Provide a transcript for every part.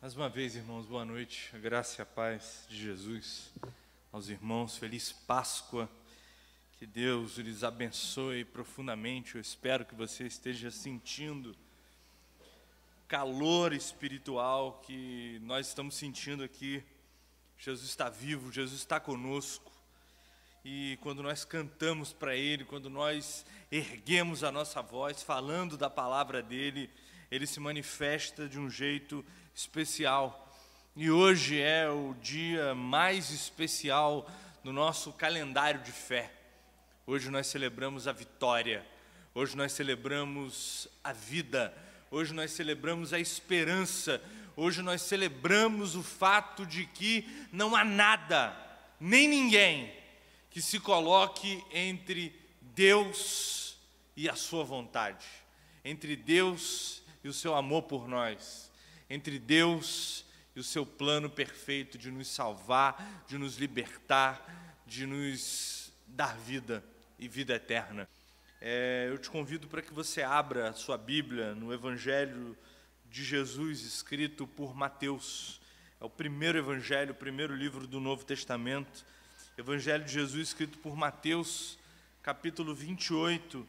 Mais uma vez, irmãos, boa noite. A graça e a paz de Jesus aos irmãos. Feliz Páscoa. Que Deus lhes abençoe profundamente. Eu espero que você esteja sentindo calor espiritual que nós estamos sentindo aqui. Jesus está vivo, Jesus está conosco. E quando nós cantamos para Ele, quando nós erguemos a nossa voz falando da palavra dEle, Ele se manifesta de um jeito especial. E hoje é o dia mais especial no nosso calendário de fé. Hoje nós celebramos a vitória, hoje nós celebramos a vida, hoje nós celebramos a esperança, hoje nós celebramos o fato de que não há nada, nem ninguém, que se coloque entre Deus e a Sua vontade, entre Deus e o seu amor por nós entre Deus e o seu plano perfeito de nos salvar, de nos libertar, de nos dar vida e vida eterna. É, eu te convido para que você abra a sua Bíblia no Evangelho de Jesus, escrito por Mateus. É o primeiro evangelho, o primeiro livro do Novo Testamento. Evangelho de Jesus, escrito por Mateus, capítulo 28,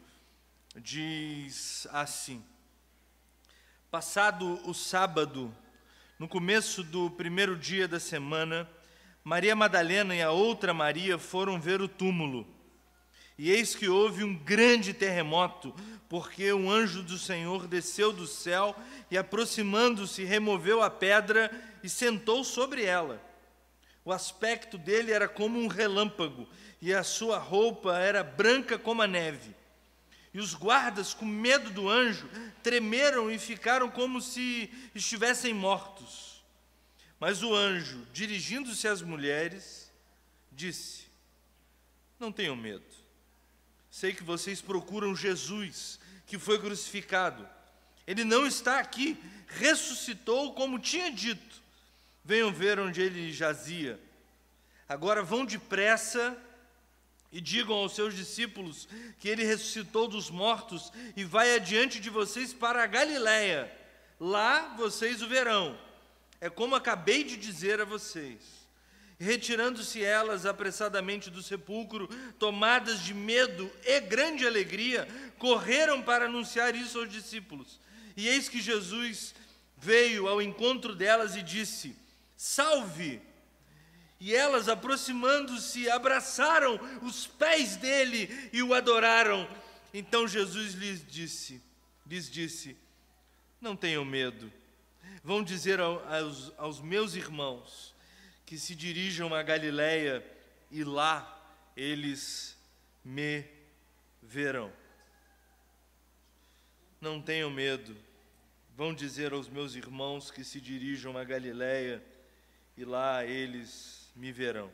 diz assim. Passado o sábado, no começo do primeiro dia da semana, Maria Madalena e a outra Maria foram ver o túmulo. E eis que houve um grande terremoto, porque um anjo do Senhor desceu do céu e, aproximando-se, removeu a pedra e sentou sobre ela. O aspecto dele era como um relâmpago, e a sua roupa era branca como a neve. E os guardas, com medo do anjo, tremeram e ficaram como se estivessem mortos. Mas o anjo, dirigindo-se às mulheres, disse: Não tenham medo. Sei que vocês procuram Jesus, que foi crucificado. Ele não está aqui, ressuscitou como tinha dito. Venham ver onde ele jazia. Agora vão depressa e digam aos seus discípulos que ele ressuscitou dos mortos e vai adiante de vocês para a Galiléia. Lá vocês o verão. É como acabei de dizer a vocês. Retirando-se elas apressadamente do sepulcro, tomadas de medo e grande alegria, correram para anunciar isso aos discípulos. E eis que Jesus veio ao encontro delas e disse: Salve! E elas, aproximando-se, abraçaram os pés dele e o adoraram. Então Jesus lhes disse: lhes disse: Não tenham medo. Vão dizer aos, aos meus irmãos que se dirijam a Galiléia e lá eles me verão. Não tenham medo. Vão dizer aos meus irmãos que se dirijam a Galiléia e lá eles me verão.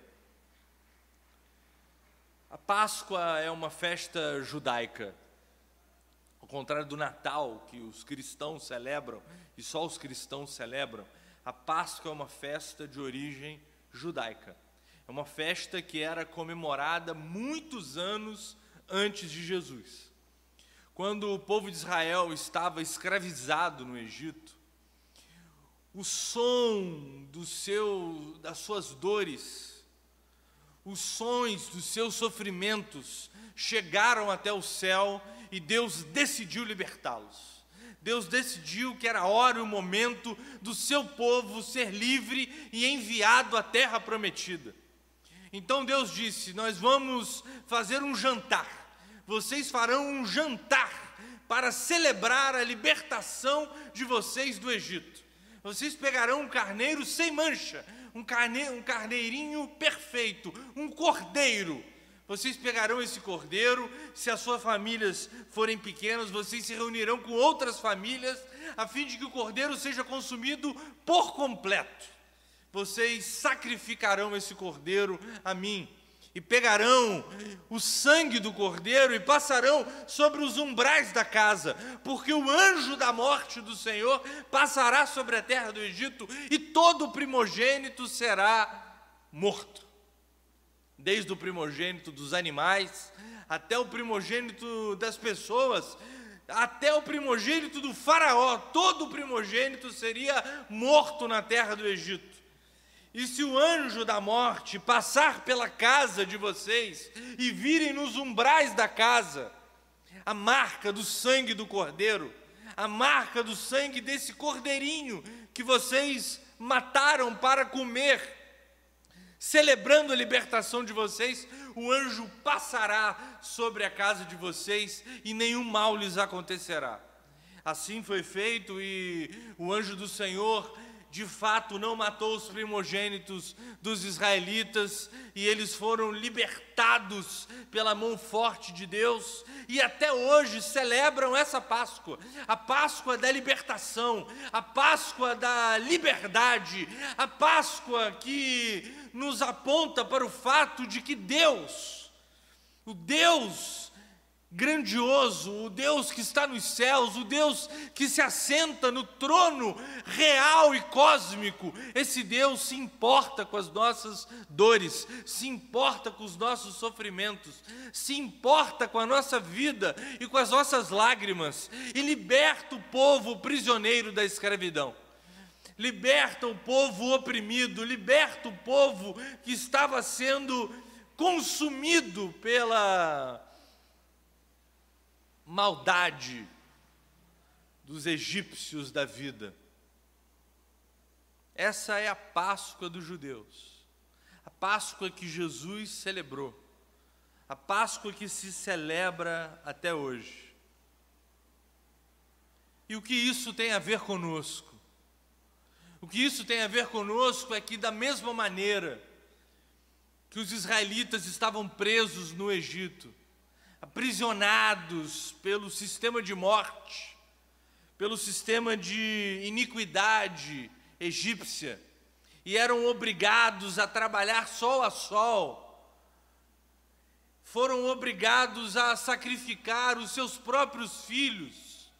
A Páscoa é uma festa judaica. Ao contrário do Natal, que os cristãos celebram, e só os cristãos celebram, a Páscoa é uma festa de origem judaica. É uma festa que era comemorada muitos anos antes de Jesus. Quando o povo de Israel estava escravizado no Egito, o som do seu, das suas dores, os sons dos seus sofrimentos chegaram até o céu e Deus decidiu libertá-los. Deus decidiu que era a hora e o momento do seu povo ser livre e enviado à terra prometida. Então Deus disse: Nós vamos fazer um jantar. Vocês farão um jantar para celebrar a libertação de vocês do Egito vocês pegarão um carneiro sem mancha, um, carne, um carneirinho perfeito, um cordeiro. Vocês pegarão esse cordeiro, se as suas famílias forem pequenas, vocês se reunirão com outras famílias, a fim de que o cordeiro seja consumido por completo. Vocês sacrificarão esse cordeiro a mim e pegarão o sangue do cordeiro e passarão sobre os umbrais da casa, porque o anjo da morte do Senhor passará sobre a terra do Egito e todo primogênito será morto. Desde o primogênito dos animais até o primogênito das pessoas até o primogênito do Faraó, todo primogênito seria morto na terra do Egito. E se o anjo da morte passar pela casa de vocês e virem nos umbrais da casa a marca do sangue do cordeiro, a marca do sangue desse cordeirinho que vocês mataram para comer, celebrando a libertação de vocês, o anjo passará sobre a casa de vocês e nenhum mal lhes acontecerá. Assim foi feito, e o anjo do Senhor de fato não matou os primogênitos dos israelitas e eles foram libertados pela mão forte de Deus e até hoje celebram essa Páscoa, a Páscoa da libertação, a Páscoa da liberdade, a Páscoa que nos aponta para o fato de que Deus, o Deus grandioso, o Deus que está nos céus, o Deus que se assenta no trono real e cósmico. Esse Deus se importa com as nossas dores, se importa com os nossos sofrimentos, se importa com a nossa vida e com as nossas lágrimas e liberta o povo prisioneiro da escravidão. Liberta o povo oprimido, liberta o povo que estava sendo consumido pela maldade dos egípcios da vida. Essa é a Páscoa dos judeus, a Páscoa que Jesus celebrou, a Páscoa que se celebra até hoje. E o que isso tem a ver conosco? O que isso tem a ver conosco é que, da mesma maneira que os israelitas estavam presos no Egito, aprisionados pelo sistema de morte, pelo sistema de iniquidade egípcia, e eram obrigados a trabalhar sol a sol, foram obrigados a sacrificar os seus próprios filhos.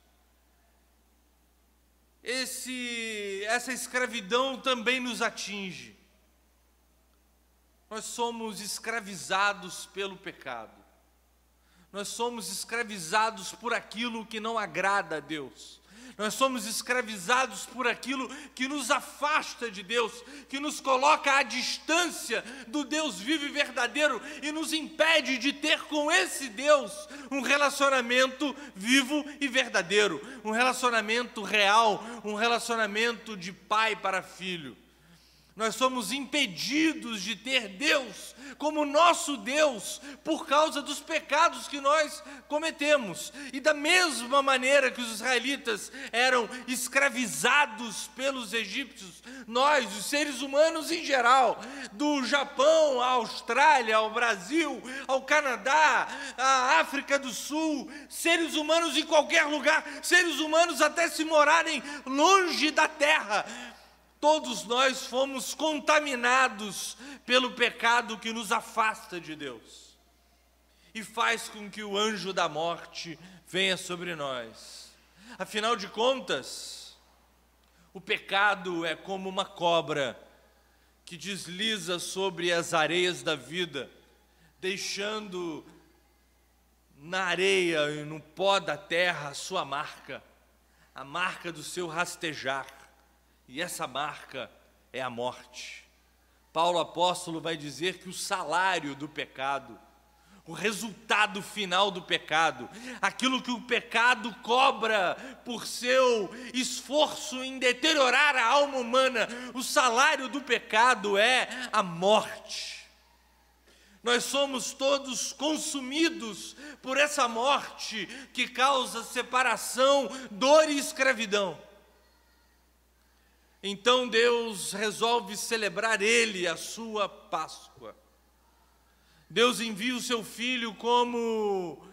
Esse, essa escravidão também nos atinge. Nós somos escravizados pelo pecado nós somos escravizados por aquilo que não agrada a Deus. Nós somos escravizados por aquilo que nos afasta de Deus, que nos coloca à distância do Deus vivo e verdadeiro e nos impede de ter com esse Deus um relacionamento vivo e verdadeiro, um relacionamento real, um relacionamento de pai para filho. Nós somos impedidos de ter Deus como nosso Deus por causa dos pecados que nós cometemos. E da mesma maneira que os israelitas eram escravizados pelos egípcios, nós, os seres humanos em geral, do Japão à Austrália, ao Brasil, ao Canadá, à África do Sul, seres humanos em qualquer lugar, seres humanos até se morarem longe da terra, Todos nós fomos contaminados pelo pecado que nos afasta de Deus e faz com que o anjo da morte venha sobre nós. Afinal de contas, o pecado é como uma cobra que desliza sobre as areias da vida, deixando na areia e no pó da terra a sua marca, a marca do seu rastejar. E essa marca é a morte. Paulo apóstolo vai dizer que o salário do pecado, o resultado final do pecado, aquilo que o pecado cobra por seu esforço em deteriorar a alma humana, o salário do pecado é a morte. Nós somos todos consumidos por essa morte que causa separação, dor e escravidão. Então Deus resolve celebrar ele a sua Páscoa. Deus envia o seu filho como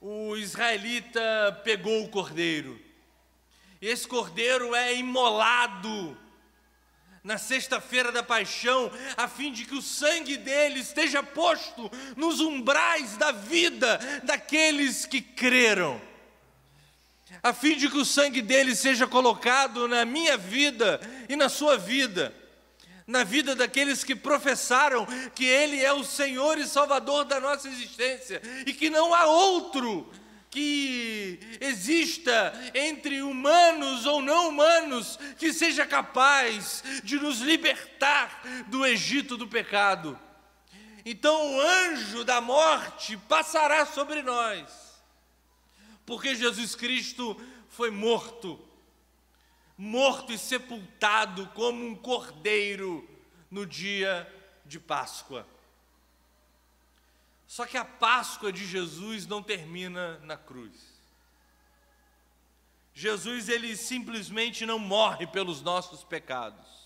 o israelita pegou o cordeiro. E esse cordeiro é imolado na sexta-feira da paixão, a fim de que o sangue dele esteja posto nos umbrais da vida daqueles que creram a fim de que o sangue dele seja colocado na minha vida e na sua vida, na vida daqueles que professaram que Ele é o Senhor e Salvador da nossa existência e que não há outro que exista entre humanos ou não humanos que seja capaz de nos libertar do Egito do pecado. Então o anjo da morte passará sobre nós, porque Jesus Cristo foi morto, morto e sepultado como um cordeiro no dia de Páscoa. Só que a Páscoa de Jesus não termina na cruz. Jesus ele simplesmente não morre pelos nossos pecados.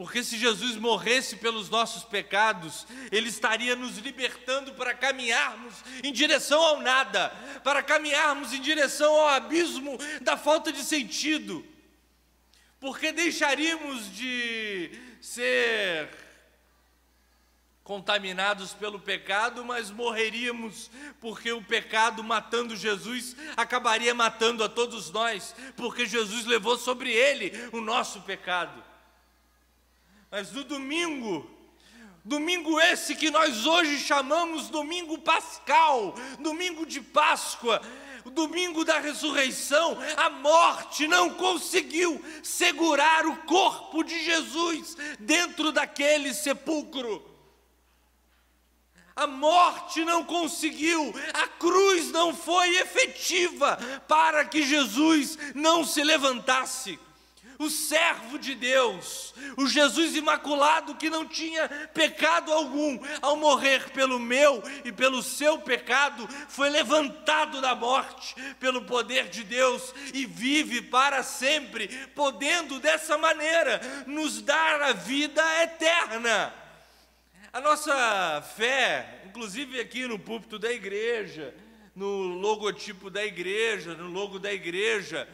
Porque se Jesus morresse pelos nossos pecados, Ele estaria nos libertando para caminharmos em direção ao nada, para caminharmos em direção ao abismo da falta de sentido. Porque deixaríamos de ser contaminados pelo pecado, mas morreríamos, porque o pecado, matando Jesus, acabaria matando a todos nós, porque Jesus levou sobre ele o nosso pecado. Mas no domingo, domingo esse que nós hoje chamamos domingo pascal, domingo de Páscoa, o domingo da ressurreição, a morte não conseguiu segurar o corpo de Jesus dentro daquele sepulcro. A morte não conseguiu, a cruz não foi efetiva para que Jesus não se levantasse. O servo de Deus, o Jesus imaculado que não tinha pecado algum, ao morrer pelo meu e pelo seu pecado, foi levantado da morte pelo poder de Deus e vive para sempre, podendo dessa maneira nos dar a vida eterna. A nossa fé, inclusive aqui no púlpito da igreja, no logotipo da igreja, no logo da igreja,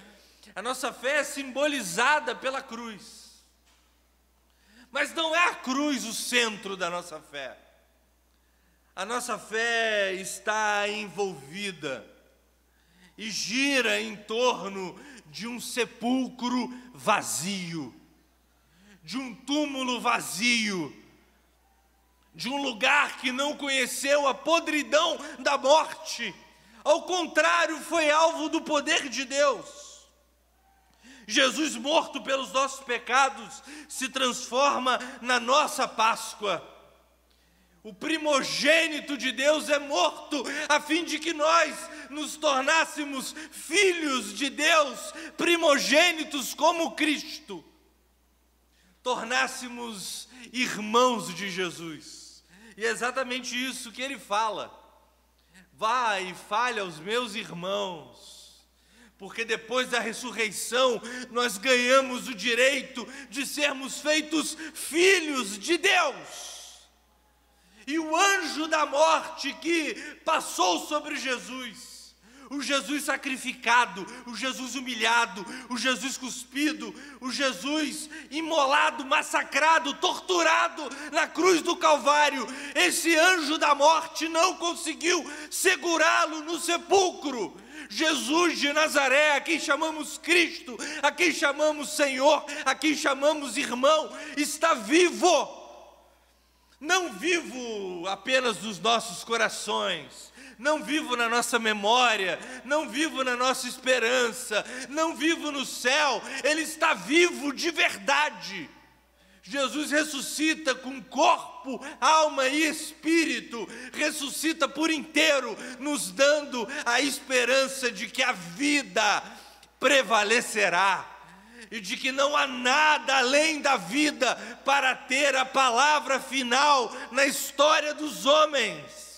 a nossa fé é simbolizada pela cruz. Mas não é a cruz o centro da nossa fé. A nossa fé está envolvida e gira em torno de um sepulcro vazio, de um túmulo vazio de um lugar que não conheceu a podridão da morte. Ao contrário, foi alvo do poder de Deus. Jesus, morto pelos nossos pecados, se transforma na nossa Páscoa. O primogênito de Deus é morto, a fim de que nós nos tornássemos filhos de Deus, primogênitos como Cristo, tornássemos irmãos de Jesus. E é exatamente isso que ele fala. Vá e fale aos meus irmãos, porque depois da ressurreição nós ganhamos o direito de sermos feitos filhos de Deus. E o anjo da morte que passou sobre Jesus, o Jesus sacrificado, o Jesus humilhado, o Jesus cuspido, o Jesus imolado, massacrado, torturado na cruz do Calvário. Esse anjo da morte não conseguiu segurá-lo no sepulcro. Jesus de Nazaré, a quem chamamos Cristo, a quem chamamos Senhor, a quem chamamos irmão, está vivo. Não vivo apenas nos nossos corações, não vivo na nossa memória, não vivo na nossa esperança, não vivo no céu, Ele está vivo de verdade. Jesus ressuscita com corpo, alma e espírito, ressuscita por inteiro, nos dando a esperança de que a vida prevalecerá e de que não há nada além da vida para ter a palavra final na história dos homens.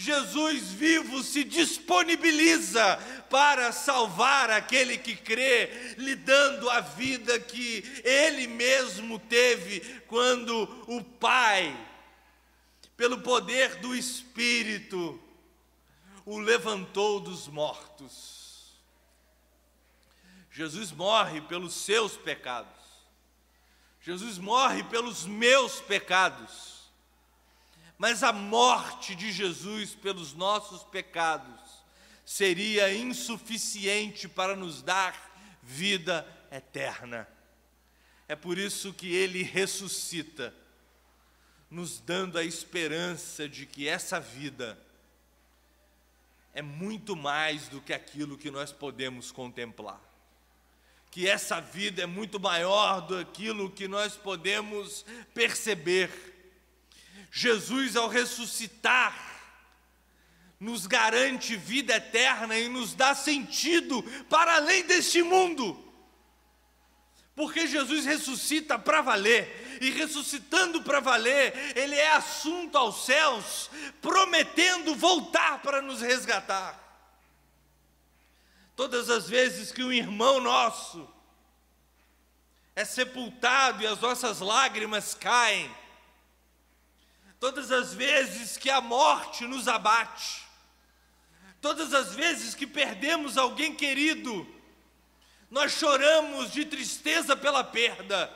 Jesus vivo se disponibiliza para salvar aquele que crê, lhe dando a vida que ele mesmo teve quando o Pai, pelo poder do Espírito, o levantou dos mortos. Jesus morre pelos seus pecados. Jesus morre pelos meus pecados mas a morte de Jesus pelos nossos pecados seria insuficiente para nos dar vida eterna. É por isso que ele ressuscita, nos dando a esperança de que essa vida é muito mais do que aquilo que nós podemos contemplar. Que essa vida é muito maior do que aquilo que nós podemos perceber. Jesus, ao ressuscitar, nos garante vida eterna e nos dá sentido para além deste mundo. Porque Jesus ressuscita para valer, e ressuscitando para valer, Ele é assunto aos céus, prometendo voltar para nos resgatar. Todas as vezes que um irmão nosso é sepultado e as nossas lágrimas caem, todas as vezes que a morte nos abate, todas as vezes que perdemos alguém querido, nós choramos de tristeza pela perda,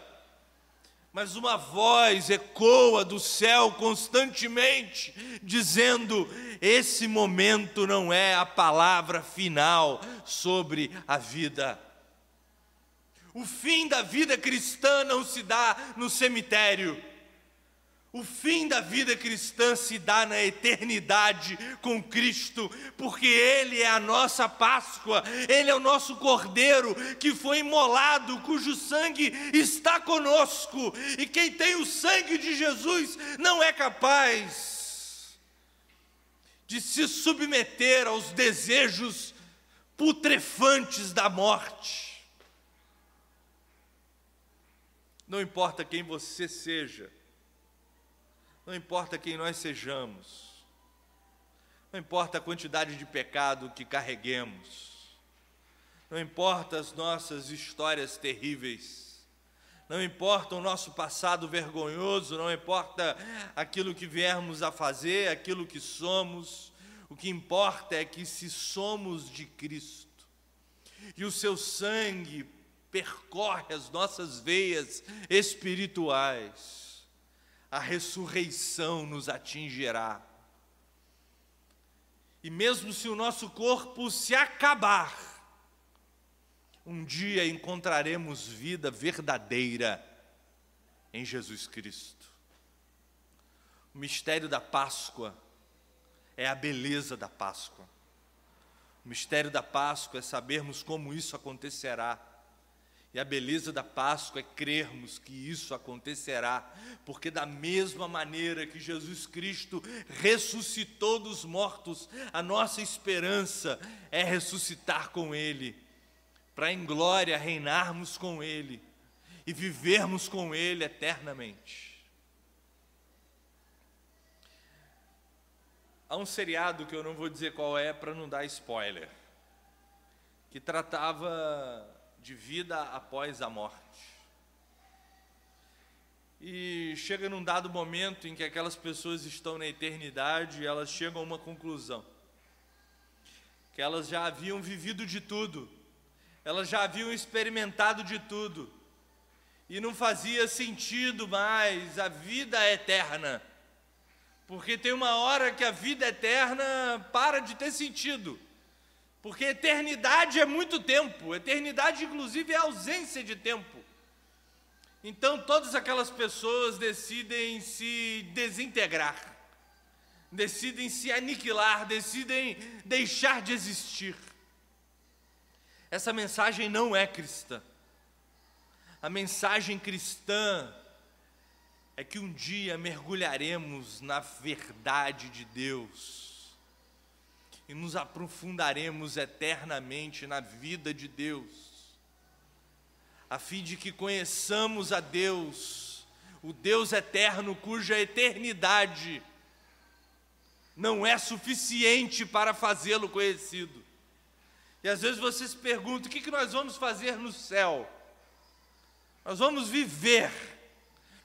mas uma voz ecoa do céu constantemente, dizendo: esse momento não é a palavra final sobre a vida. O fim da vida cristã não se dá no cemitério. O fim da vida cristã se dá na eternidade com Cristo, porque Ele é a nossa Páscoa, Ele é o nosso Cordeiro que foi imolado, cujo sangue está conosco, e quem tem o sangue de Jesus não é capaz de se submeter aos desejos putrefantes da morte. Não importa quem você seja, não importa quem nós sejamos, não importa a quantidade de pecado que carreguemos, não importa as nossas histórias terríveis, não importa o nosso passado vergonhoso, não importa aquilo que viermos a fazer, aquilo que somos, o que importa é que se somos de Cristo e o seu sangue percorre as nossas veias espirituais, a ressurreição nos atingirá. E mesmo se o nosso corpo se acabar, um dia encontraremos vida verdadeira em Jesus Cristo. O mistério da Páscoa é a beleza da Páscoa. O mistério da Páscoa é sabermos como isso acontecerá e a beleza da Páscoa é crermos que isso acontecerá, porque da mesma maneira que Jesus Cristo ressuscitou dos mortos, a nossa esperança é ressuscitar com Ele, para em glória reinarmos com Ele e vivermos com Ele eternamente. Há um seriado que eu não vou dizer qual é para não dar spoiler, que tratava de vida após a morte. E chega num dado momento em que aquelas pessoas estão na eternidade e elas chegam a uma conclusão: que elas já haviam vivido de tudo, elas já haviam experimentado de tudo, e não fazia sentido mais a vida eterna, porque tem uma hora que a vida eterna para de ter sentido. Porque eternidade é muito tempo, eternidade, inclusive, é ausência de tempo. Então, todas aquelas pessoas decidem se desintegrar, decidem se aniquilar, decidem deixar de existir. Essa mensagem não é cristã. A mensagem cristã é que um dia mergulharemos na verdade de Deus e nos aprofundaremos eternamente na vida de Deus, a fim de que conheçamos a Deus, o Deus eterno, cuja eternidade não é suficiente para fazê-lo conhecido. E às vezes você se pergunta: o que nós vamos fazer no céu? Nós vamos viver,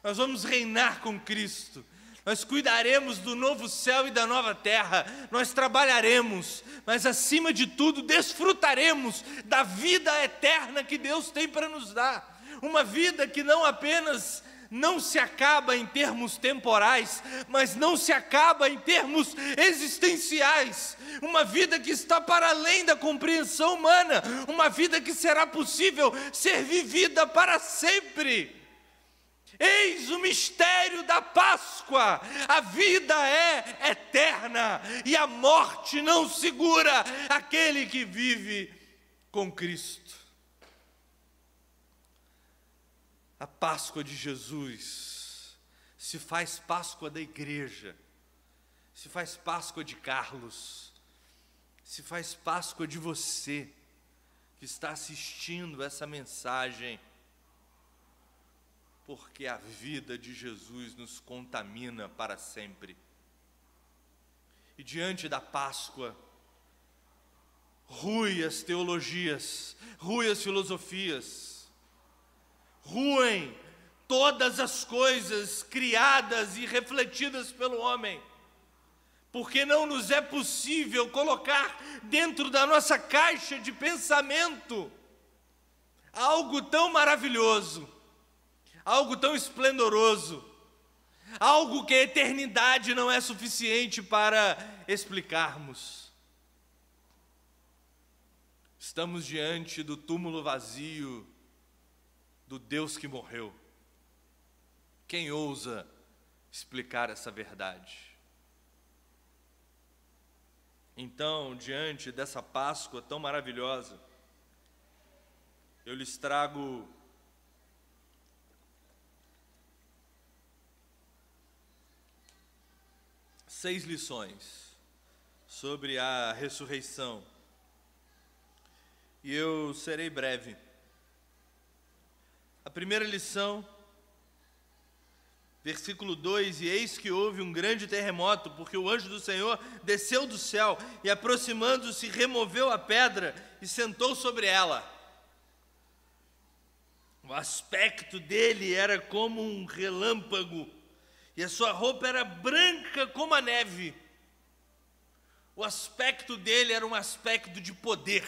nós vamos reinar com Cristo, nós cuidaremos do novo céu e da nova terra, nós trabalharemos, mas acima de tudo desfrutaremos da vida eterna que Deus tem para nos dar. Uma vida que não apenas não se acaba em termos temporais, mas não se acaba em termos existenciais. Uma vida que está para além da compreensão humana, uma vida que será possível ser vivida para sempre. Eis o mistério da Páscoa. A vida é eterna e a morte não segura aquele que vive com Cristo. A Páscoa de Jesus se faz Páscoa da igreja, se faz Páscoa de Carlos, se faz Páscoa de você que está assistindo essa mensagem porque a vida de Jesus nos contamina para sempre. E diante da Páscoa, rui as teologias, rui as filosofias, ruem todas as coisas criadas e refletidas pelo homem, porque não nos é possível colocar dentro da nossa caixa de pensamento algo tão maravilhoso algo tão esplendoroso, algo que a eternidade não é suficiente para explicarmos. Estamos diante do túmulo vazio do Deus que morreu. Quem ousa explicar essa verdade? Então, diante dessa Páscoa tão maravilhosa, eu lhes trago seis lições sobre a ressurreição. E eu serei breve. A primeira lição, versículo 2: E eis que houve um grande terremoto, porque o anjo do Senhor desceu do céu e, aproximando-se, removeu a pedra e sentou sobre ela. O aspecto dele era como um relâmpago e a sua roupa era branca como a neve. O aspecto dele era um aspecto de poder,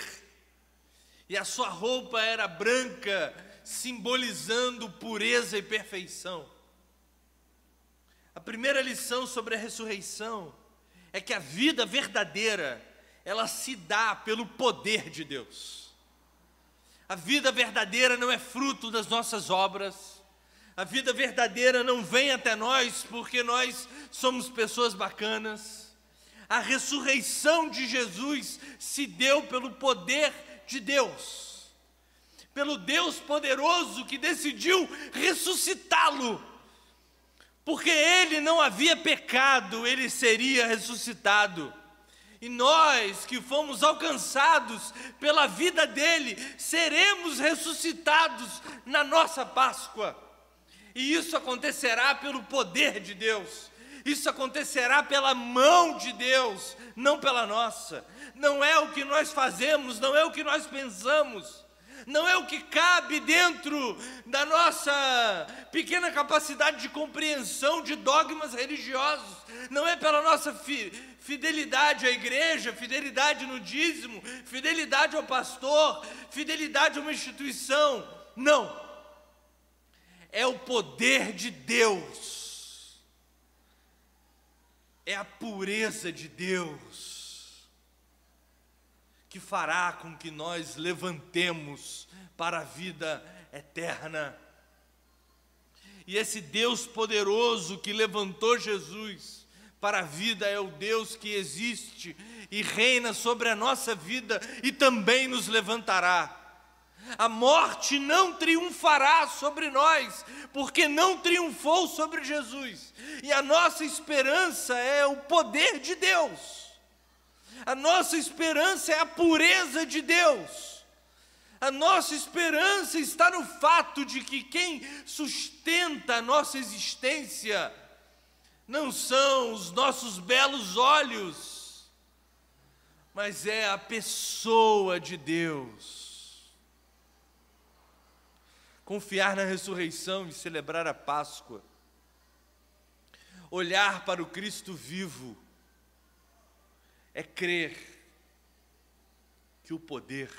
e a sua roupa era branca, simbolizando pureza e perfeição. A primeira lição sobre a ressurreição é que a vida verdadeira, ela se dá pelo poder de Deus. A vida verdadeira não é fruto das nossas obras, a vida verdadeira não vem até nós porque nós somos pessoas bacanas. A ressurreição de Jesus se deu pelo poder de Deus, pelo Deus poderoso que decidiu ressuscitá-lo. Porque ele não havia pecado, ele seria ressuscitado. E nós que fomos alcançados pela vida dele, seremos ressuscitados na nossa Páscoa. E isso acontecerá pelo poder de Deus. Isso acontecerá pela mão de Deus, não pela nossa. Não é o que nós fazemos, não é o que nós pensamos, não é o que cabe dentro da nossa pequena capacidade de compreensão de dogmas religiosos. Não é pela nossa fi fidelidade à igreja, fidelidade no dízimo, fidelidade ao pastor, fidelidade a uma instituição. Não é o poder de Deus, é a pureza de Deus, que fará com que nós levantemos para a vida eterna. E esse Deus poderoso que levantou Jesus para a vida é o Deus que existe e reina sobre a nossa vida e também nos levantará. A morte não triunfará sobre nós, porque não triunfou sobre Jesus. E a nossa esperança é o poder de Deus. A nossa esperança é a pureza de Deus. A nossa esperança está no fato de que quem sustenta a nossa existência não são os nossos belos olhos, mas é a pessoa de Deus confiar na ressurreição e celebrar a Páscoa, olhar para o Cristo vivo, é crer que o poder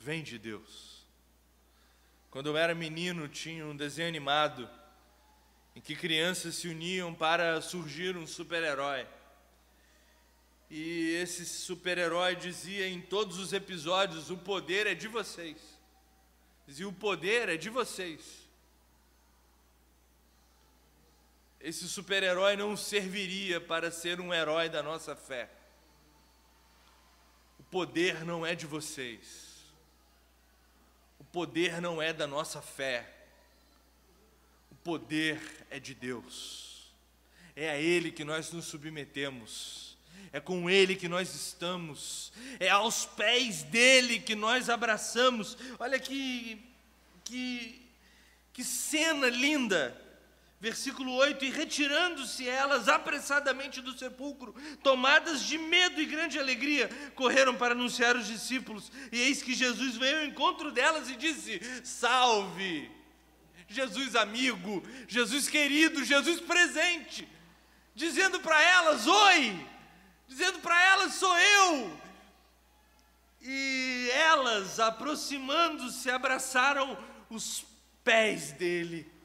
vem de Deus. Quando eu era menino, tinha um desenho animado em que crianças se uniam para surgir um super-herói. E esse super-herói dizia em todos os episódios: o poder é de vocês. E o poder é de vocês. esse super-herói não serviria para ser um herói da nossa fé. O poder não é de vocês. O poder não é da nossa fé. O poder é de Deus. É a Ele que nós nos submetemos. É com Ele que nós estamos. É aos pés dele que nós abraçamos. Olha que, que, que cena linda Versículo 8: E retirando-se elas apressadamente do sepulcro, tomadas de medo e grande alegria, correram para anunciar os discípulos. E eis que Jesus veio ao encontro delas e disse: Salve! Jesus amigo, Jesus querido, Jesus presente, dizendo para elas: Oi! Dizendo para elas: Sou eu! E elas, aproximando-se, abraçaram os pés dele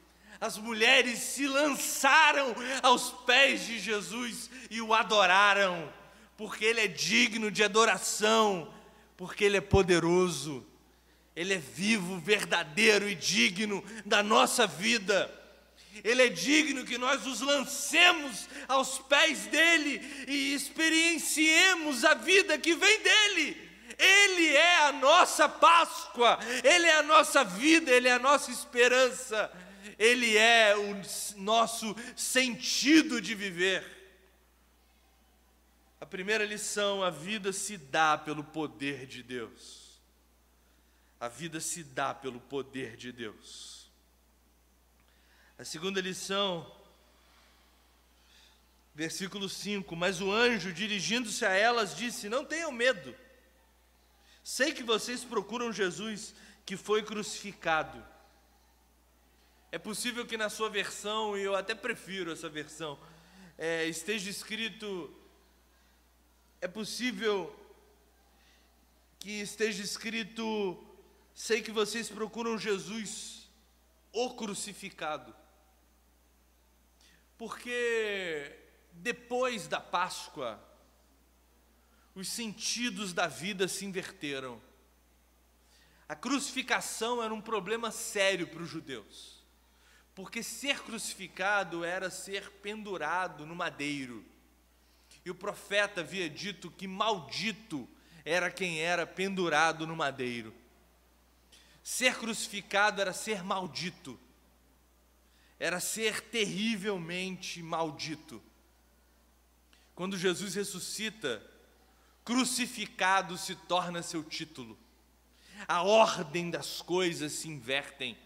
as mulheres se lançaram aos pés de Jesus e o adoraram, porque Ele é digno de adoração, porque Ele é poderoso, Ele é vivo, verdadeiro e digno da nossa vida. Ele é digno que nós nos lancemos aos pés dele e experienciemos a vida que vem dele. Ele é a nossa Páscoa, Ele é a nossa vida, Ele é a nossa esperança. Ele é o nosso sentido de viver. A primeira lição: a vida se dá pelo poder de Deus. A vida se dá pelo poder de Deus. A segunda lição, versículo 5: Mas o anjo, dirigindo-se a elas, disse: Não tenham medo. Sei que vocês procuram Jesus que foi crucificado. É possível que na sua versão, e eu até prefiro essa versão, é, esteja escrito. É possível que esteja escrito: sei que vocês procuram Jesus, o crucificado. Porque depois da Páscoa, os sentidos da vida se inverteram. A crucificação era um problema sério para os judeus porque ser crucificado era ser pendurado no madeiro. E o profeta havia dito que maldito era quem era pendurado no madeiro. Ser crucificado era ser maldito, era ser terrivelmente maldito. Quando Jesus ressuscita, crucificado se torna seu título. A ordem das coisas se invertem.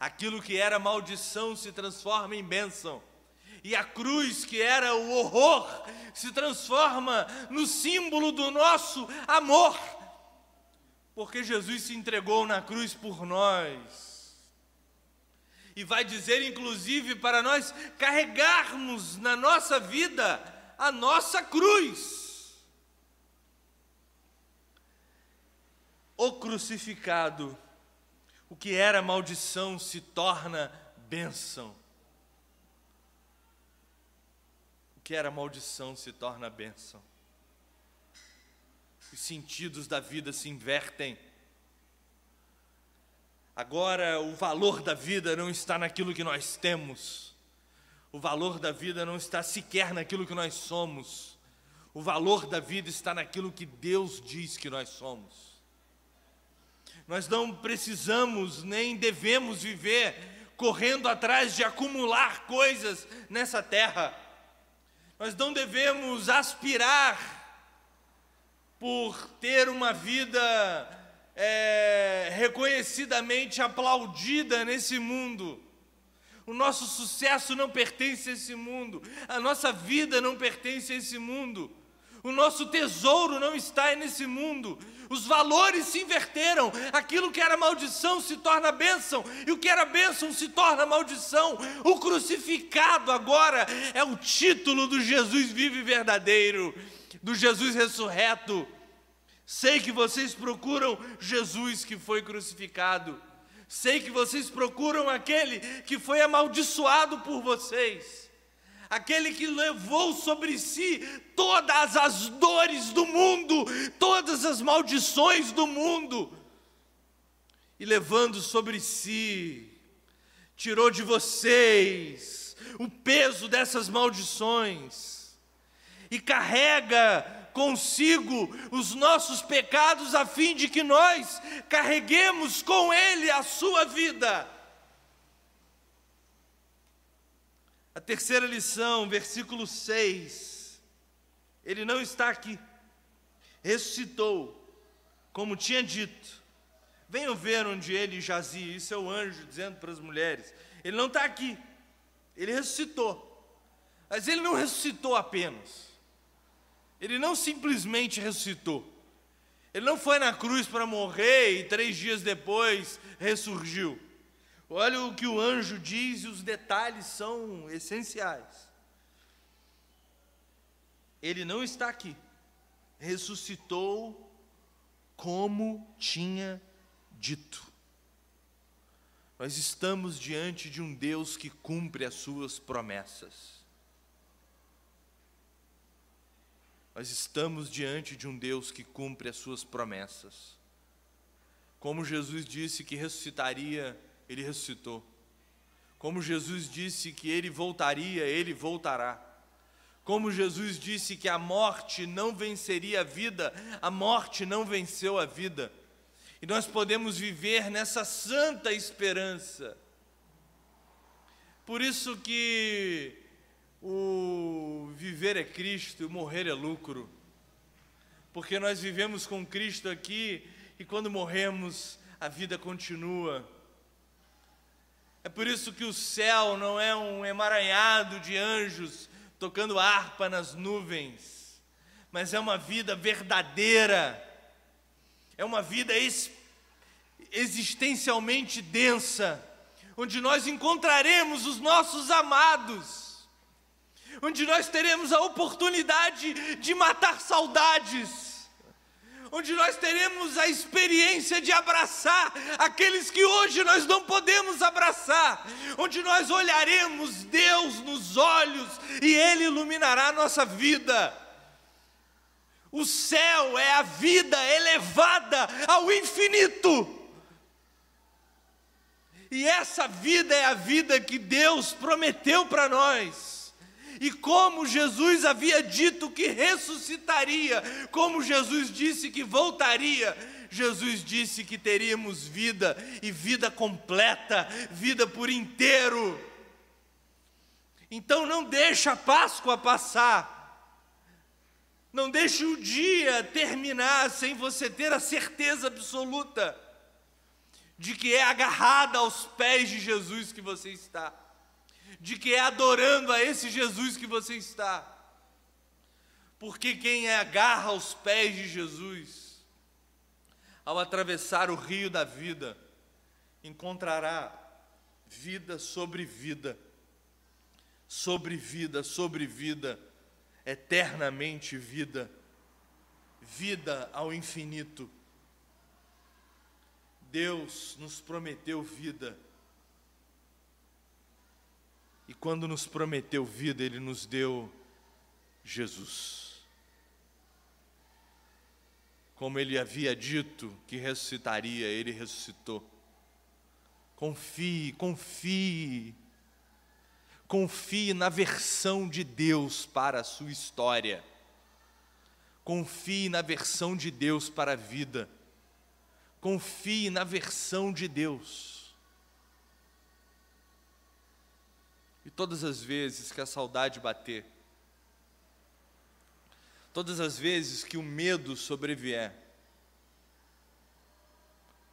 Aquilo que era maldição se transforma em bênção. E a cruz, que era o horror, se transforma no símbolo do nosso amor. Porque Jesus se entregou na cruz por nós. E vai dizer, inclusive, para nós carregarmos na nossa vida a nossa cruz. O crucificado o que era maldição se torna bênção. O que era maldição se torna bênção. Os sentidos da vida se invertem. Agora, o valor da vida não está naquilo que nós temos. O valor da vida não está sequer naquilo que nós somos. O valor da vida está naquilo que Deus diz que nós somos. Nós não precisamos nem devemos viver correndo atrás de acumular coisas nessa terra. Nós não devemos aspirar por ter uma vida é, reconhecidamente aplaudida nesse mundo. O nosso sucesso não pertence a esse mundo, a nossa vida não pertence a esse mundo, o nosso tesouro não está nesse mundo, os valores se inverteram, aquilo que era maldição se torna bênção, e o que era bênção se torna maldição. O crucificado agora é o título do Jesus vivo e verdadeiro, do Jesus ressurreto. Sei que vocês procuram Jesus que foi crucificado, sei que vocês procuram aquele que foi amaldiçoado por vocês. Aquele que levou sobre si todas as dores do mundo, todas as maldições do mundo, e levando sobre si, tirou de vocês o peso dessas maldições. E carrega consigo os nossos pecados, a fim de que nós carreguemos com Ele a sua vida. A terceira lição, versículo 6. Ele não está aqui, ressuscitou, como tinha dito. Venham ver onde ele jazia, isso é o anjo dizendo para as mulheres. Ele não está aqui, ele ressuscitou. Mas ele não ressuscitou apenas. Ele não simplesmente ressuscitou. Ele não foi na cruz para morrer e três dias depois ressurgiu. Olha o que o anjo diz e os detalhes são essenciais. Ele não está aqui. Ressuscitou como tinha dito. Nós estamos diante de um Deus que cumpre as suas promessas. Nós estamos diante de um Deus que cumpre as suas promessas. Como Jesus disse que ressuscitaria, ele ressuscitou. Como Jesus disse que ele voltaria, ele voltará. Como Jesus disse que a morte não venceria a vida, a morte não venceu a vida. E nós podemos viver nessa santa esperança. Por isso que o viver é Cristo, morrer é lucro. Porque nós vivemos com Cristo aqui e quando morremos, a vida continua. É por isso que o céu não é um emaranhado de anjos tocando harpa nas nuvens, mas é uma vida verdadeira, é uma vida existencialmente densa, onde nós encontraremos os nossos amados onde nós teremos a oportunidade de matar saudades, onde nós teremos a experiência de abraçar aqueles que hoje nós não podemos abraçar, onde nós olharemos Deus nos olhos e Ele iluminará a nossa vida. O céu é a vida elevada ao infinito. E essa vida é a vida que Deus prometeu para nós. E como Jesus havia dito que ressuscitaria, como Jesus disse que voltaria, Jesus disse que teríamos vida e vida completa, vida por inteiro. Então não deixa a Páscoa passar. Não deixe o dia terminar sem você ter a certeza absoluta de que é agarrada aos pés de Jesus que você está de que é adorando a esse Jesus que você está. Porque quem agarra aos pés de Jesus, ao atravessar o rio da vida, encontrará vida sobre vida, sobre vida, sobre vida, eternamente vida, vida ao infinito. Deus nos prometeu vida e quando nos prometeu vida, Ele nos deu Jesus. Como Ele havia dito que ressuscitaria, Ele ressuscitou. Confie, confie. Confie na versão de Deus para a sua história. Confie na versão de Deus para a vida. Confie na versão de Deus. E todas as vezes que a saudade bater, todas as vezes que o medo sobrevier,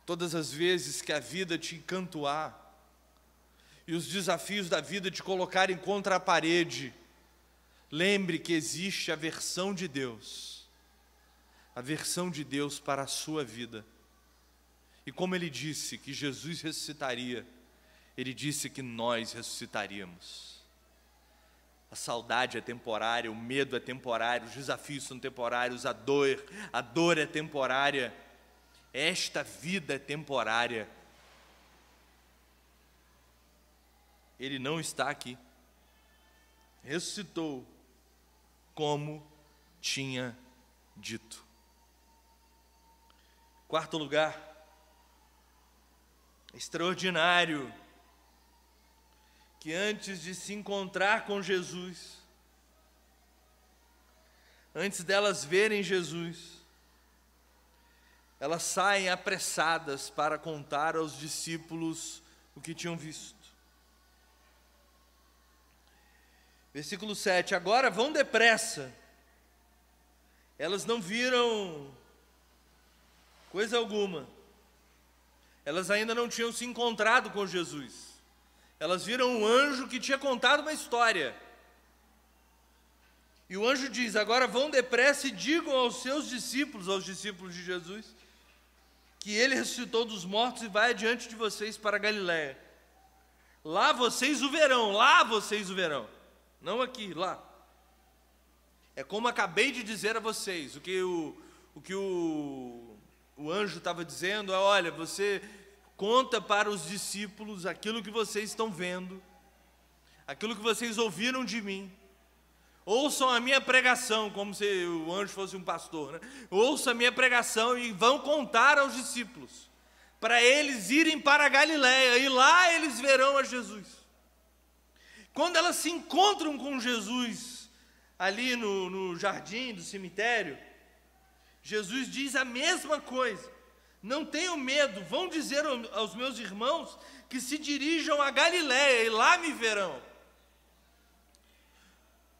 todas as vezes que a vida te encantoar, e os desafios da vida te colocarem contra a parede, lembre que existe a versão de Deus, a versão de Deus para a sua vida. E como ele disse que Jesus ressuscitaria, ele disse que nós ressuscitaríamos. A saudade é temporária, o medo é temporário, os desafios são temporários, a dor, a dor é temporária. Esta vida é temporária. Ele não está aqui. Ressuscitou como tinha dito. Quarto lugar, extraordinário que antes de se encontrar com Jesus, antes delas verem Jesus, elas saem apressadas para contar aos discípulos o que tinham visto. Versículo 7: Agora vão depressa. Elas não viram coisa alguma. Elas ainda não tinham se encontrado com Jesus. Elas viram um anjo que tinha contado uma história. E o anjo diz: Agora vão depressa e digam aos seus discípulos, aos discípulos de Jesus, que ele ressuscitou dos mortos e vai adiante de vocês para Galiléia. Lá vocês o verão, lá vocês o verão. Não aqui, lá. É como acabei de dizer a vocês, o que o, o, que o, o anjo estava dizendo é: olha, você conta para os discípulos aquilo que vocês estão vendo, aquilo que vocês ouviram de mim. Ouçam a minha pregação, como se o anjo fosse um pastor, né? Ouçam a minha pregação e vão contar aos discípulos, para eles irem para a Galiléia e lá eles verão a Jesus. Quando elas se encontram com Jesus ali no, no jardim do cemitério, Jesus diz a mesma coisa. Não tenham medo, vão dizer aos meus irmãos que se dirijam a Galiléia e lá me verão.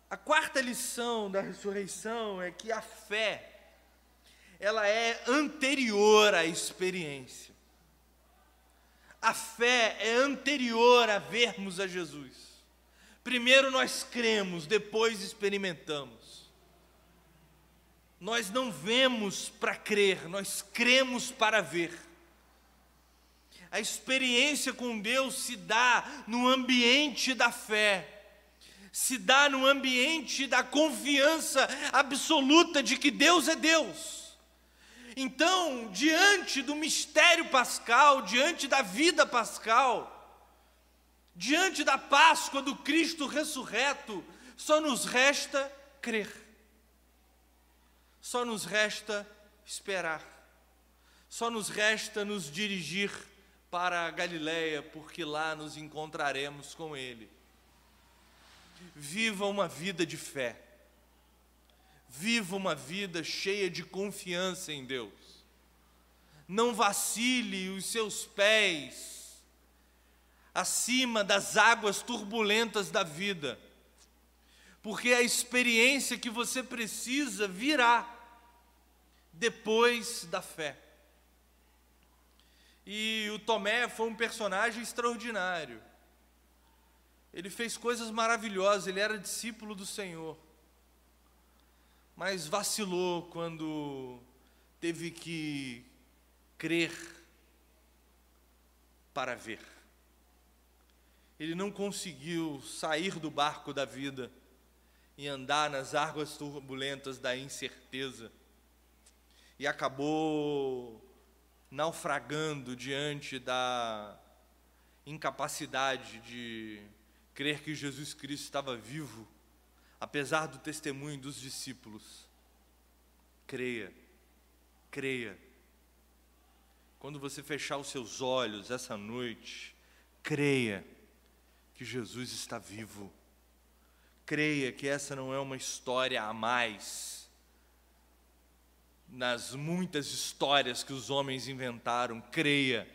A quarta lição da ressurreição é que a fé ela é anterior à experiência. A fé é anterior a vermos a Jesus. Primeiro nós cremos, depois experimentamos. Nós não vemos para crer, nós cremos para ver. A experiência com Deus se dá no ambiente da fé, se dá no ambiente da confiança absoluta de que Deus é Deus. Então, diante do mistério pascal, diante da vida pascal, Diante da Páscoa do Cristo ressurreto, só nos resta crer, só nos resta esperar, só nos resta nos dirigir para a Galiléia, porque lá nos encontraremos com Ele. Viva uma vida de fé, viva uma vida cheia de confiança em Deus. Não vacile os seus pés acima das águas turbulentas da vida, porque a experiência que você precisa virá depois da fé. E o Tomé foi um personagem extraordinário. Ele fez coisas maravilhosas, ele era discípulo do Senhor. Mas vacilou quando teve que crer para ver ele não conseguiu sair do barco da vida e andar nas águas turbulentas da incerteza e acabou naufragando diante da incapacidade de crer que Jesus Cristo estava vivo, apesar do testemunho dos discípulos. Creia, creia. Quando você fechar os seus olhos essa noite, creia que Jesus está vivo. Creia que essa não é uma história a mais nas muitas histórias que os homens inventaram. Creia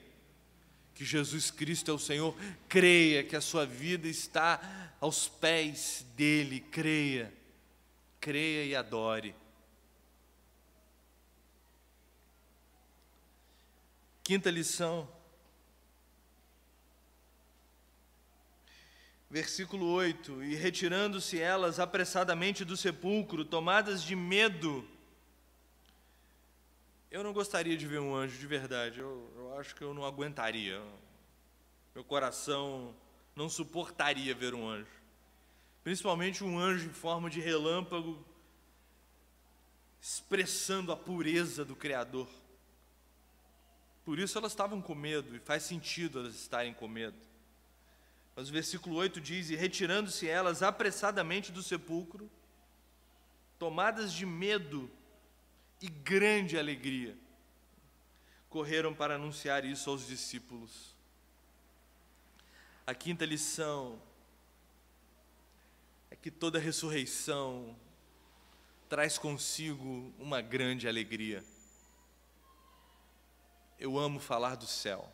que Jesus Cristo é o Senhor. Creia que a sua vida está aos pés dele. Creia, creia e adore. Quinta lição Versículo 8: E retirando-se elas apressadamente do sepulcro, tomadas de medo. Eu não gostaria de ver um anjo de verdade, eu, eu acho que eu não aguentaria. Meu coração não suportaria ver um anjo. Principalmente um anjo em forma de relâmpago, expressando a pureza do Criador. Por isso elas estavam com medo, e faz sentido elas estarem com medo. Mas o versículo 8 diz: E retirando-se elas apressadamente do sepulcro, tomadas de medo e grande alegria, correram para anunciar isso aos discípulos. A quinta lição que toda ressurreição traz consigo uma grande alegria. Eu amo falar do céu,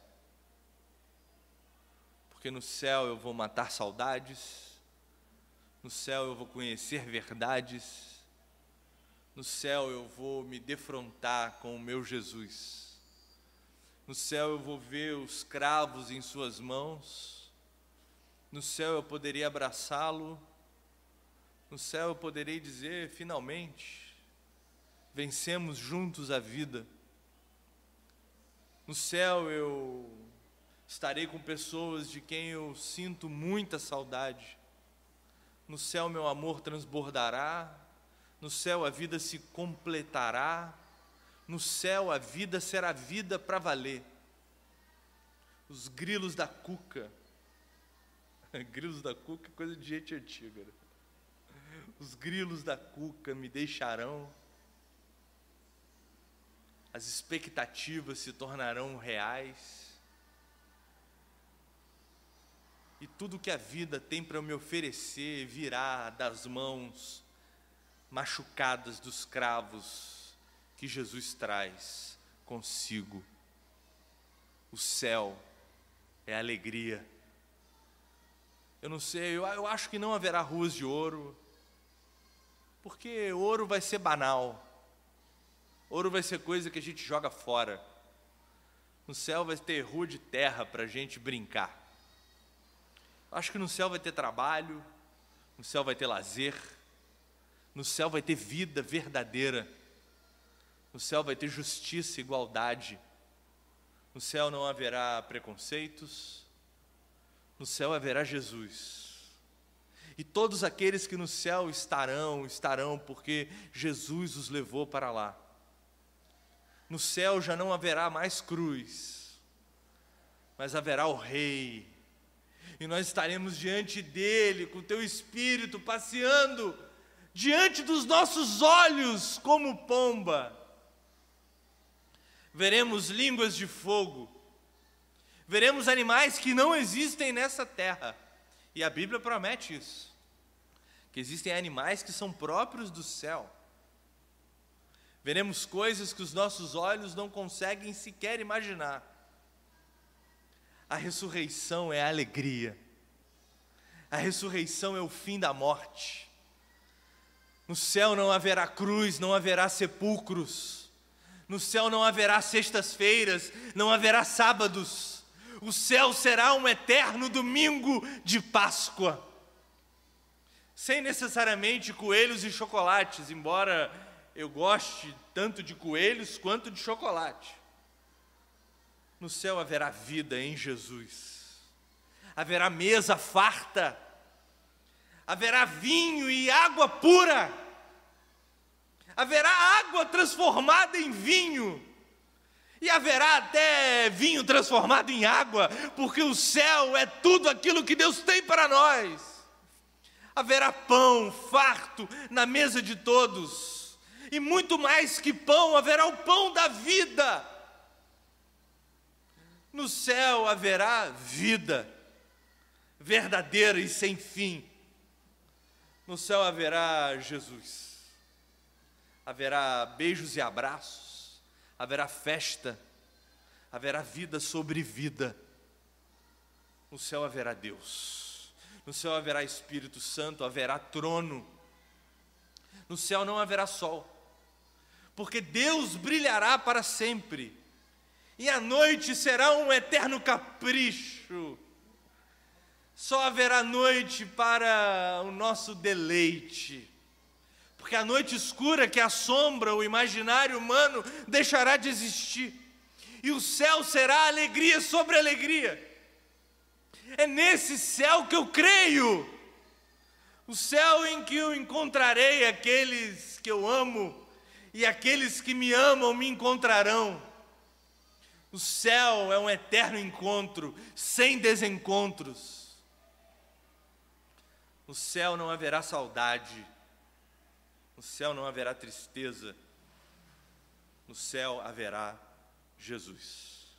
porque no céu eu vou matar saudades, no céu eu vou conhecer verdades, no céu eu vou me defrontar com o meu Jesus, no céu eu vou ver os cravos em Suas mãos, no céu eu poderia abraçá-lo no céu eu poderei dizer, finalmente, vencemos juntos a vida. No céu eu estarei com pessoas de quem eu sinto muita saudade. No céu meu amor transbordará, no céu a vida se completará, no céu a vida será vida para valer. Os grilos da cuca, grilos da cuca é coisa de gente antiga. Né? os grilos da cuca me deixarão, as expectativas se tornarão reais, e tudo que a vida tem para me oferecer virá das mãos machucadas dos cravos que Jesus traz consigo. O céu é alegria. Eu não sei, eu, eu acho que não haverá ruas de ouro, porque ouro vai ser banal. Ouro vai ser coisa que a gente joga fora. No céu vai ter rua de terra para a gente brincar. Acho que no céu vai ter trabalho, no céu vai ter lazer, no céu vai ter vida verdadeira, no céu vai ter justiça e igualdade, no céu não haverá preconceitos, no céu haverá Jesus. E todos aqueles que no céu estarão, estarão, porque Jesus os levou para lá. No céu já não haverá mais cruz, mas haverá o Rei, e nós estaremos diante dele, com o teu espírito passeando diante dos nossos olhos, como pomba. Veremos línguas de fogo, veremos animais que não existem nessa terra e a Bíblia promete isso. Que existem animais que são próprios do céu. Veremos coisas que os nossos olhos não conseguem sequer imaginar. A ressurreição é a alegria. A ressurreição é o fim da morte. No céu não haverá cruz, não haverá sepulcros. No céu não haverá sextas-feiras, não haverá sábados o céu será um eterno domingo de Páscoa. Sem necessariamente coelhos e chocolates, embora eu goste tanto de coelhos quanto de chocolate. No céu haverá vida em Jesus, haverá mesa farta, haverá vinho e água pura, haverá água transformada em vinho e haverá até vinho transformado em água, porque o céu é tudo aquilo que Deus tem para nós. Haverá pão farto na mesa de todos, e muito mais que pão, haverá o pão da vida. No céu haverá vida verdadeira e sem fim. No céu haverá Jesus, haverá beijos e abraços, haverá festa, haverá vida sobre vida. No céu haverá Deus, no céu haverá Espírito Santo, haverá trono. No céu não haverá sol, porque Deus brilhará para sempre, e a noite será um eterno capricho. Só haverá noite para o nosso deleite porque a noite escura que assombra o imaginário humano deixará de existir, e o céu será alegria sobre alegria. É nesse céu que eu creio, o céu em que eu encontrarei aqueles que eu amo, e aqueles que me amam me encontrarão. O céu é um eterno encontro, sem desencontros. No céu não haverá saudade, no céu não haverá tristeza, no céu haverá Jesus.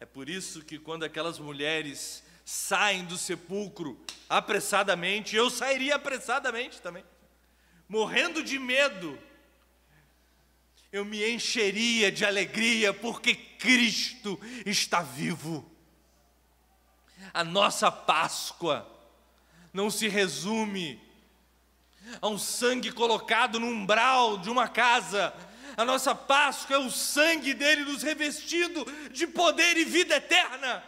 É por isso que quando aquelas mulheres saem do sepulcro apressadamente, eu sairia apressadamente também, morrendo de medo. Eu me encheria de alegria porque Cristo está vivo. A nossa Páscoa não se resume a um sangue colocado no umbral de uma casa. A nossa Páscoa é o sangue dele nos revestido de poder e vida eterna.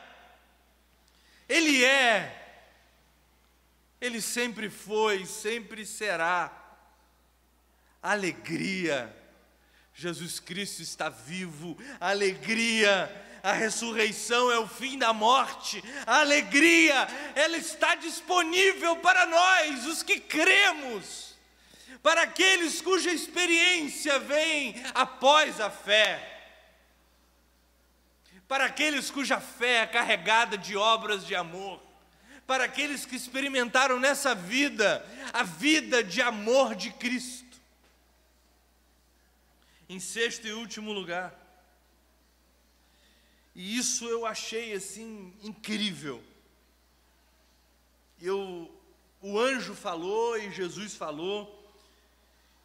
Ele é, ele sempre foi, sempre será. Alegria, Jesus Cristo está vivo, alegria a ressurreição é o fim da morte, a alegria, ela está disponível para nós, os que cremos, para aqueles cuja experiência vem após a fé, para aqueles cuja fé é carregada de obras de amor, para aqueles que experimentaram nessa vida a vida de amor de Cristo. Em sexto e último lugar, e isso eu achei assim incrível. Eu, o anjo falou e Jesus falou.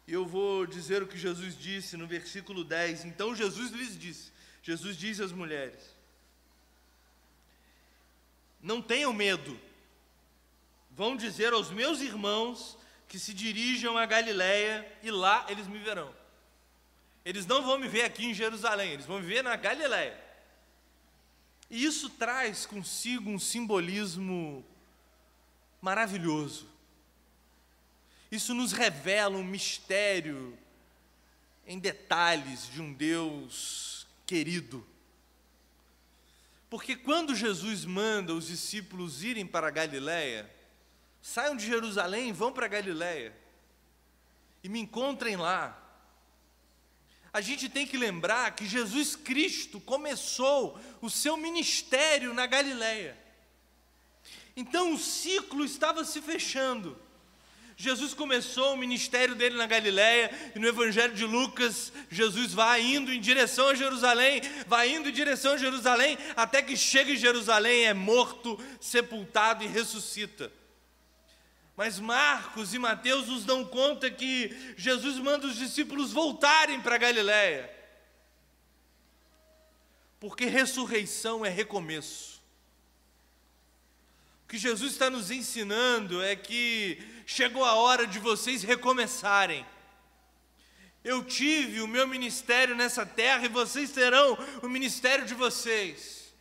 E eu vou dizer o que Jesus disse no versículo 10. Então Jesus lhes disse: Jesus disse às mulheres: Não tenham medo. Vão dizer aos meus irmãos que se dirijam a Galiléia e lá eles me verão. Eles não vão me ver aqui em Jerusalém, eles vão me ver na Galiléia. E isso traz consigo um simbolismo maravilhoso. Isso nos revela um mistério em detalhes de um Deus querido. Porque quando Jesus manda os discípulos irem para a Galiléia, saiam de Jerusalém, vão para a Galiléia e me encontrem lá a gente tem que lembrar que Jesus Cristo começou o seu ministério na Galileia. Então o ciclo estava se fechando. Jesus começou o ministério dele na Galileia, e no Evangelho de Lucas, Jesus vai indo em direção a Jerusalém, vai indo em direção a Jerusalém, até que chega em Jerusalém, é morto, sepultado e ressuscita. Mas Marcos e Mateus nos dão conta que Jesus manda os discípulos voltarem para Galiléia. Porque ressurreição é recomeço. O que Jesus está nos ensinando é que chegou a hora de vocês recomeçarem. Eu tive o meu ministério nessa terra e vocês terão o ministério de vocês.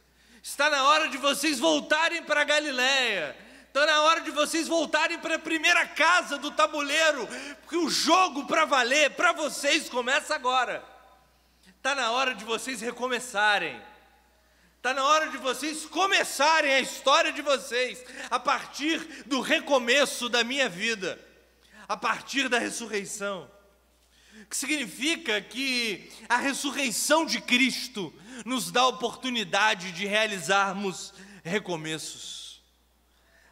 Está na hora de vocês voltarem para Galiléia Está na hora de vocês voltarem para a primeira casa do tabuleiro, porque o jogo para valer, para vocês, começa agora. Está na hora de vocês recomeçarem. Está na hora de vocês começarem a história de vocês a partir do recomeço da minha vida, a partir da ressurreição. Que significa que a ressurreição de Cristo nos dá a oportunidade de realizarmos recomeços.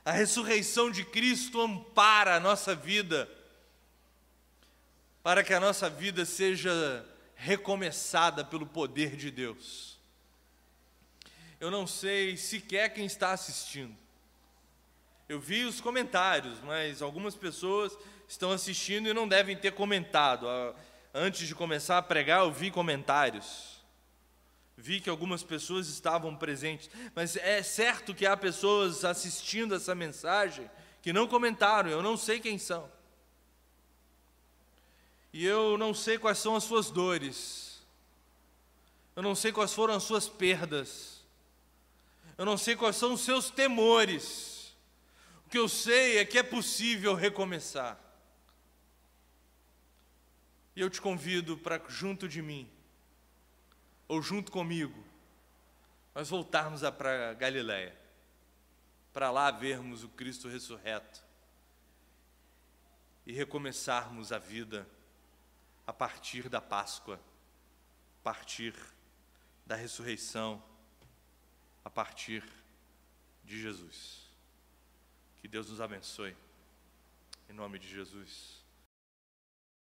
A ressurreição de Cristo ampara a nossa vida, para que a nossa vida seja recomeçada pelo poder de Deus. Eu não sei sequer quem está assistindo. Eu vi os comentários, mas algumas pessoas estão assistindo e não devem ter comentado. Ah, antes de começar a pregar, eu vi comentários vi que algumas pessoas estavam presentes, mas é certo que há pessoas assistindo essa mensagem que não comentaram, eu não sei quem são. E eu não sei quais são as suas dores. Eu não sei quais foram as suas perdas. Eu não sei quais são os seus temores. O que eu sei é que é possível recomeçar. E eu te convido para junto de mim ou junto comigo, nós voltarmos para Galiléia, para lá vermos o Cristo ressurreto e recomeçarmos a vida a partir da Páscoa, a partir da ressurreição, a partir de Jesus. Que Deus nos abençoe. Em nome de Jesus.